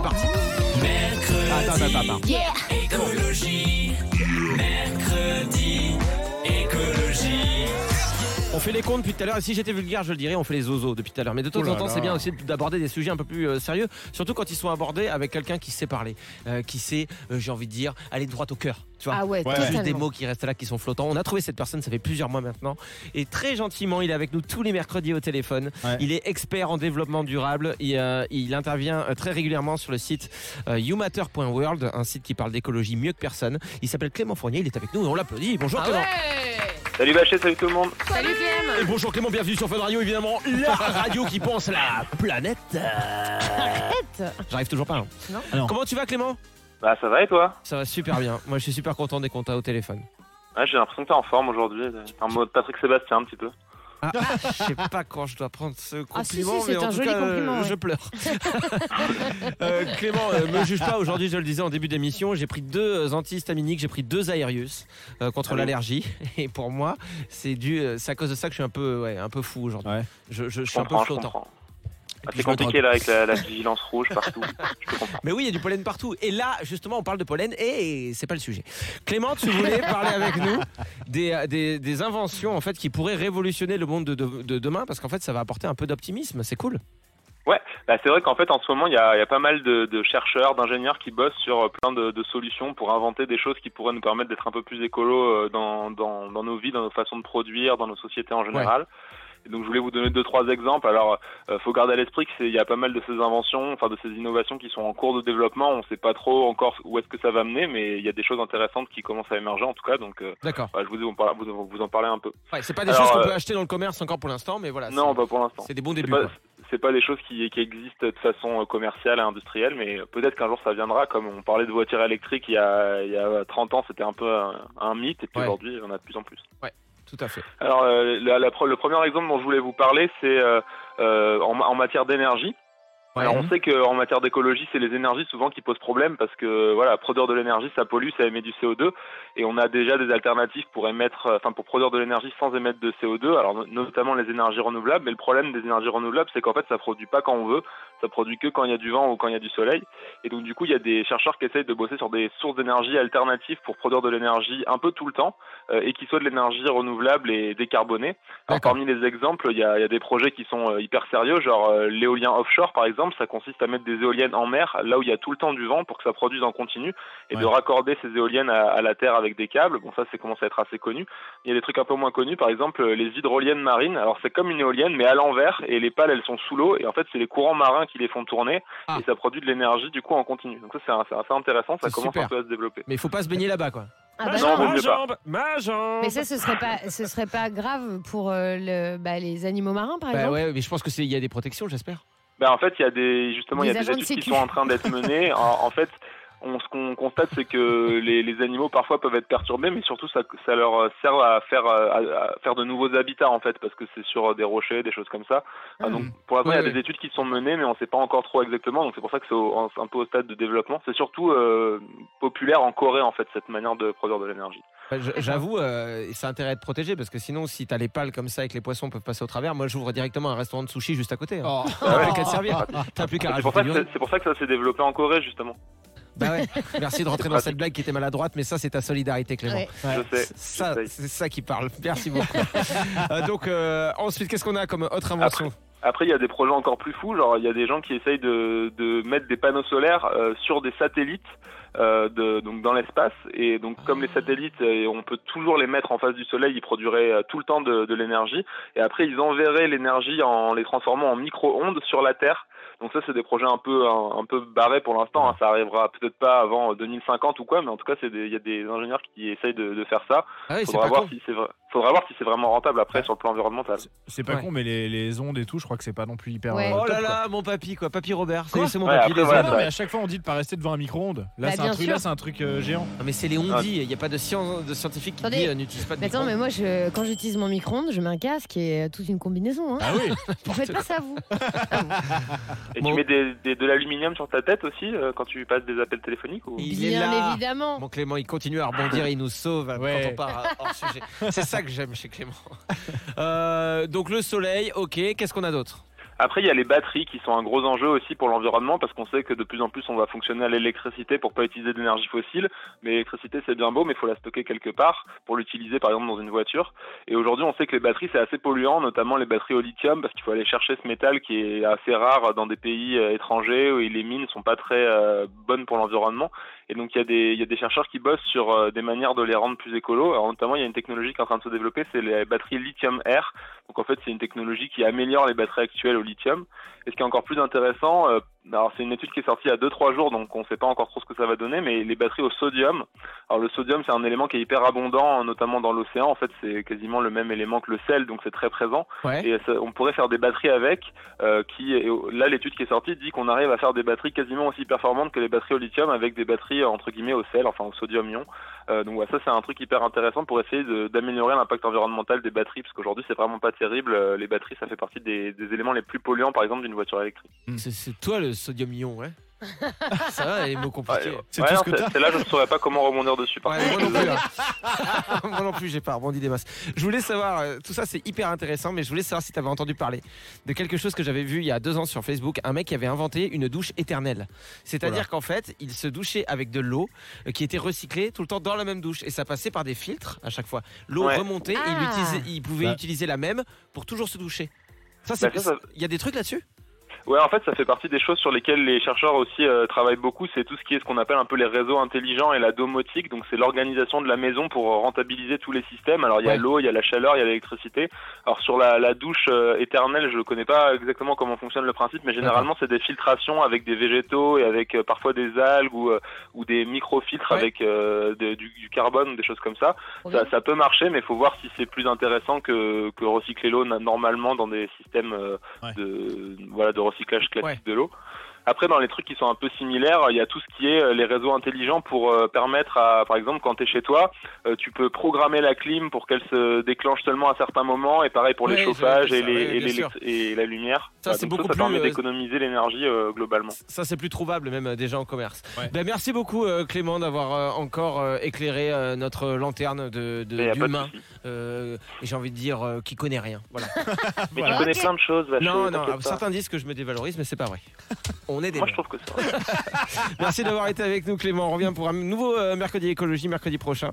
c'est parti. Attends, attends, attends. Écologie, mercredi, écologie. On fait les comptes depuis tout à l'heure. Et si j'étais vulgaire je le dirais on fait les zozos depuis tout à l'heure. Mais de temps Oh en temps c'est bien aussi d'aborder des sujets un peu plus euh, sérieux. Surtout quand ils sont abordés avec quelqu'un qui sait parler euh, qui sait euh, j'ai envie de dire aller droit au cœur tu vois. Ah ouais, Ouais. Pas juste des mots qui restent là qui sont flottants. On a trouvé cette personne ça fait plusieurs mois maintenant. Et très gentiment il est avec nous tous les mercredis au téléphone. Ouais. il est expert en développement durable. Il, euh, il intervient très régulièrement sur le site euh, youmatter.world un site qui parle d'écologie mieux que personne. Il s'appelle Clément Fournier il est avec nous et on l'applaudit. Bonjour Ah Clément. ouais Salut Bachet, salut tout le monde. Salut Clem Et bonjour Clément, bienvenue sur Fun Radio, évidemment, la radio qui pense la planète. Arrête J'arrive toujours pas. hein. Non. Alors. Comment tu vas Clément? Bah ça va et toi? Ça va super bien. Moi je suis super content dès qu'on t'a au téléphone. Ouais, J'ai l'impression que t'es en forme aujourd'hui. En mode Patrick Sébastien un petit peu. Ah, je sais pas quand je dois prendre ce Ah, si, compliment, si, mais en un tout joli cas, euh, compliment, ouais. je pleure. Euh, Clément, euh, me juge pas. Aujourd'hui, je le disais en début d'émission, j'ai pris deux antihistaminiques, j'ai pris deux Aerius euh, contre Ah l'allergie. Et pour moi, c'est dû, c'est à cause de ça que je suis un peu, ouais, un peu fou aujourd'hui. Ouais. Je, je- je Je suis un peu flottant. Ah, c'est compliqué là avec la, la vigilance rouge partout. Je. Mais oui, il y a du pollen partout. Et là, justement, on parle de pollen et c'est pas le sujet. Clément, tu voulais parler avec nous des, des, des inventions en fait qui pourraient révolutionner le monde de, de- de demain? Parce qu'en fait, ça va apporter un peu d'optimisme. C'est cool. Bah, c'est vrai qu'en fait en ce moment il y a, il y a pas mal de, de chercheurs, d'ingénieurs qui bossent sur euh, plein de, de solutions pour inventer des choses qui pourraient nous permettre d'être un peu plus écolo euh, dans, dans, dans nos vies, dans nos façons de produire, dans nos sociétés en général. Et donc je voulais vous donner deux trois exemples. Alors euh, faut garder à l'esprit que c'est il y a pas mal de ces inventions, enfin de ces innovations qui sont en cours de développement. On sait pas trop encore où est-ce que ça va mener, mais il y a des choses intéressantes qui commencent à émerger en tout cas. Donc euh, D'accord. je vous, vous, vous en parler un peu. Ouais, c'est pas des Alors, choses qu'on euh, peut acheter dans le commerce encore pour l'instant, mais voilà. non, pas pour l'instant. c'est des bons débuts. c'est pas des choses qui, qui existent de façon commerciale et industrielle, mais peut-être qu'un jour ça viendra. Comme on parlait de voitures électriques il y a, il y a 30 ans, c'était un peu un, un mythe, et puis Ouais. aujourd'hui, il y en a de plus en plus. Tout à fait. Alors, euh, la- la le premier exemple dont je voulais vous parler, c'est euh, euh, en, en matière d'énergie. Ouais. Alors, on sait qu'en matière d'écologie, c'est les énergies souvent qui posent problème parce que voilà, produire de l'énergie, ça pollue, ça émet du CO2, et on a déjà des alternatives pour émettre, euh, enfin pour produire de l'énergie sans émettre de CO2. Alors no- notamment les énergies renouvelables, mais le problème des énergies renouvelables, c'est qu'en fait, ça produit pas quand on veut, ça produit que quand il y a du vent ou quand il y a du soleil. Et donc du coup, il y a des chercheurs qui essayent de bosser sur des sources d'énergie alternatives pour produire de l'énergie un peu tout le temps euh, et qui soit de l'énergie renouvelable et décarbonée. Alors parmi les exemples, il y a, il y a des projets qui sont euh, hyper sérieux, genre euh, l'éolien offshore par exemple, ça consiste à mettre des éoliennes en mer, là où il y a tout le temps du vent pour que ça produise en continu, et de raccorder ces éoliennes à, à la terre avec des câbles. Bon ça c'est commence à être assez connu. Il y a des trucs un peu moins connus, par exemple euh, les hydroliennes marines. Alors c'est comme une éolienne mais à l'envers et les pales elles sont sous l'eau et en fait c'est les courants marins qui les font tourner Ah. et ça produit de l'énergie du coup en continu. Donc ça c'est assez intéressant, ça commence super. un peu à se développer. Mais il faut pas se baigner là-bas, quoi. Ah bah Non, non. vaut ma jambe, ma jambe. Mais ça, ce serait pas, ce serait pas grave pour euh, le, bah, les animaux marins, par Bah exemple? ouais, mais je pense que c'est il y a des protections, j'espère. Ben, en fait, il y a des justement il y a Des études qui sont en train d'être menées. en, en fait, on, ce qu'on constate, c'est que les, les animaux parfois peuvent être perturbés, mais surtout ça, ça leur sert à faire à, à faire de nouveaux habitats en fait, parce que c'est sur des rochers, des choses comme ça. Ah, donc pour l'instant, il y a des études qui sont menées, mais on ne sait pas encore trop exactement. Donc c'est pour ça que c'est un peu au stade de développement. C'est surtout euh, populaire en Corée en fait cette manière de produire de l'énergie. Bah, J'avoue, euh, ça a intérêt à être protégé parce que sinon, si t'as les pales comme ça et que les poissons peuvent passer au travers, moi j'ouvre directement un restaurant de sushi juste à côté. hein. T'as plus qu'à te servir. T'as plus qu'à C'est pour, c'est- c'est pour ça que ça s'est développé en Corée justement. Bah ouais. Merci de rentrer dans cette blague qui était maladroite, mais ça, c'est ta solidarité, Clément. Ouais. Je sais. C'est Ça, c'est ça qui parle. Merci beaucoup. Euh, donc, euh, ensuite, qu'est-ce qu'on a comme autre invention Après, il y a des projets encore plus fous. Genre, il y a des gens qui essayent de, de mettre des panneaux solaires euh, sur des satellites, euh, de, donc dans l'espace. Et donc, comme les satellites, euh, on peut toujours les mettre en face du Soleil, ils produiraient euh, tout le temps de, de l'énergie. Et après, ils enverraient l'énergie en les transformant en micro-ondes sur la Terre. Donc ça, c'est des projets un peu un, un peu barrés pour l'instant. hein. Ça arrivera peut-être pas avant 2050 ou quoi, mais en tout cas, c'est il y a des ingénieurs qui essayent de, de faire ça. Ah oui, Faudra voir con. si c'est vrai. Faudra voir si c'est vraiment rentable après sur le plan environnemental. C'est pas Ouais. con, mais les, les ondes et tout, je crois que c'est pas non plus hyper. Ouais. euh, Oh là top, là, mon papy, quoi. Papy Robert. Quoi C'est mon Ouais, papy. après, les voilà, ondes. Non, mais à chaque fois on dit de pas rester devant un micro-ondes. Là, Bah, c'est un bien truc, sûr. là, c'est un truc euh, géant. Non, mais c'est les ondis. Il n'y a pas de science de scientifique qui Attendez. dit euh, n'utilise pas de Mais attends, mais moi, je, quand j'utilise mon micro-ondes, je mets un casque et toute une combinaison. Hein. Ah oui Vous faites pas ça, vous Et Bon. tu mets des, des- de l'aluminium sur ta tête aussi quand tu passes des appels téléphoniques ou... Il est là. évidemment. Mon Clément, il continue à rebondir et il nous sauve quand on part hors sujet. C'est ça que j'aime chez Clément. Euh, donc le soleil, ok. Qu'est-ce qu'on a d'autre? Après, il y a les batteries qui sont un gros enjeu aussi pour l'environnement parce qu'on sait que de plus en plus on va fonctionner à l'électricité pour pas utiliser d'énergie fossile. Mais l'électricité c'est bien beau, mais il faut la stocker quelque part pour l'utiliser par exemple dans une voiture. Et aujourd'hui, on sait que les batteries c'est assez polluant, notamment les batteries au lithium parce qu'il faut aller chercher ce métal qui est assez rare dans des pays euh, étrangers où les mines sont pas très euh, bonnes pour l'environnement. Et donc il y a des chercheurs qui bossent sur euh, des manières de les rendre plus écolos. Alors, notamment, il y a une technologie qui est en train de se développer, c'est les batteries lithium-air. Donc en fait, c'est une technologie qui améliore les batteries actuelles au lithium. Et ce qui est encore plus intéressant, euh, alors c'est une étude qui est sortie il y a 2-3 jours, donc on ne sait pas encore trop ce que ça va donner, mais les batteries au sodium. Alors le sodium, c'est un élément qui est hyper abondant, notamment dans l'océan. En fait, c'est quasiment le même élément que le sel, donc c'est très présent. Ouais. Et ça- on pourrait faire des batteries avec, euh, qui là l'étude qui est sortie dit qu'on arrive à faire des batteries quasiment aussi performantes que les batteries au lithium avec des batteries euh, entre guillemets au sel, enfin au sodium ion. Euh, donc ça c'est un truc hyper intéressant pour essayer d'améliorer l'impact environnemental des batteries, parce qu'aujourd'hui c'est vraiment pas terrible. Les batteries, ça fait partie des, des éléments les plus polluants, par exemple, d'une voiture électrique. C'est- C'est toi le sodium ion, ouais. Ça va, les mots compliqués. Ouais, C'est ouais, tout ce non, que c'est- t'as c'est là je ne saurais pas comment rebondir dessus. Par Ouais, contre. moi non plus. hein. moi non plus, j'ai pas rebondi des masses. Je voulais savoir, euh, tout ça c'est hyper intéressant, mais je voulais savoir si tu avais entendu parler de quelque chose que j'avais vu il y a deux ans sur Facebook. Un mec qui avait inventé une douche éternelle. C'est-à-dire qu'en fait, il se douchait avec de l'eau euh, qui était recyclée tout le temps dans la même douche. Et ça passait par des filtres à chaque fois. L'eau Ouais. remontait et il, Ah. utilisait- il pouvait Bah. utiliser la même pour toujours se doucher. Ça, c'est. Bah, ça, ça- Il y a des trucs là-dessus? Ouais, en fait, ça fait partie des choses sur lesquelles les chercheurs aussi euh, travaillent beaucoup. C'est tout ce qui est ce qu'on appelle un peu les réseaux intelligents et la domotique. Donc, c'est l'organisation de la maison pour euh, rentabiliser tous les systèmes. Alors, il y a Ouais. l'eau, il y a la chaleur, il y a l'électricité. Alors, sur la, la douche euh, éternelle, je connais pas exactement comment fonctionne le principe, mais généralement, c'est des filtrations avec des végétaux et avec euh, parfois des algues ou, euh, ou des microfiltres Ouais. avec euh, de- du, du carbone ou des choses comme ça. Ça, ça peut marcher, mais il faut voir si c'est plus intéressant que, que recycler l'eau normalement dans des systèmes euh, de voilà de recyclage classique Ouais. de l'eau. Après, dans les trucs qui sont un peu similaires, il y a tout ce qui est euh, les réseaux intelligents pour euh, permettre à, par exemple, quand tu es chez toi, euh, tu peux programmer la clim pour qu'elle se déclenche seulement à certains moments, et pareil pour les chauffages et, les, ouais, et, la lumière. Ça, c'est beaucoup ça, ça plus, permet euh, d'économiser l'énergie euh, globalement. Ça, c'est plus trouvable même déjà en commerce. Ouais. Ben, merci beaucoup euh, Clément d'avoir euh, encore euh, éclairé euh, notre lanterne de, de- de d'humain. Euh, j'ai envie de dire euh, qui connaît rien. Voilà. Mais Voilà. tu connais plein de choses, Vacho, non, non, certains disent que je me dévalorise, mais c'est pas vrai. On est des Moi, je trouve que vrai. Merci d'avoir été avec nous Clément. On revient pour un nouveau euh, mercredi écologie mercredi prochain.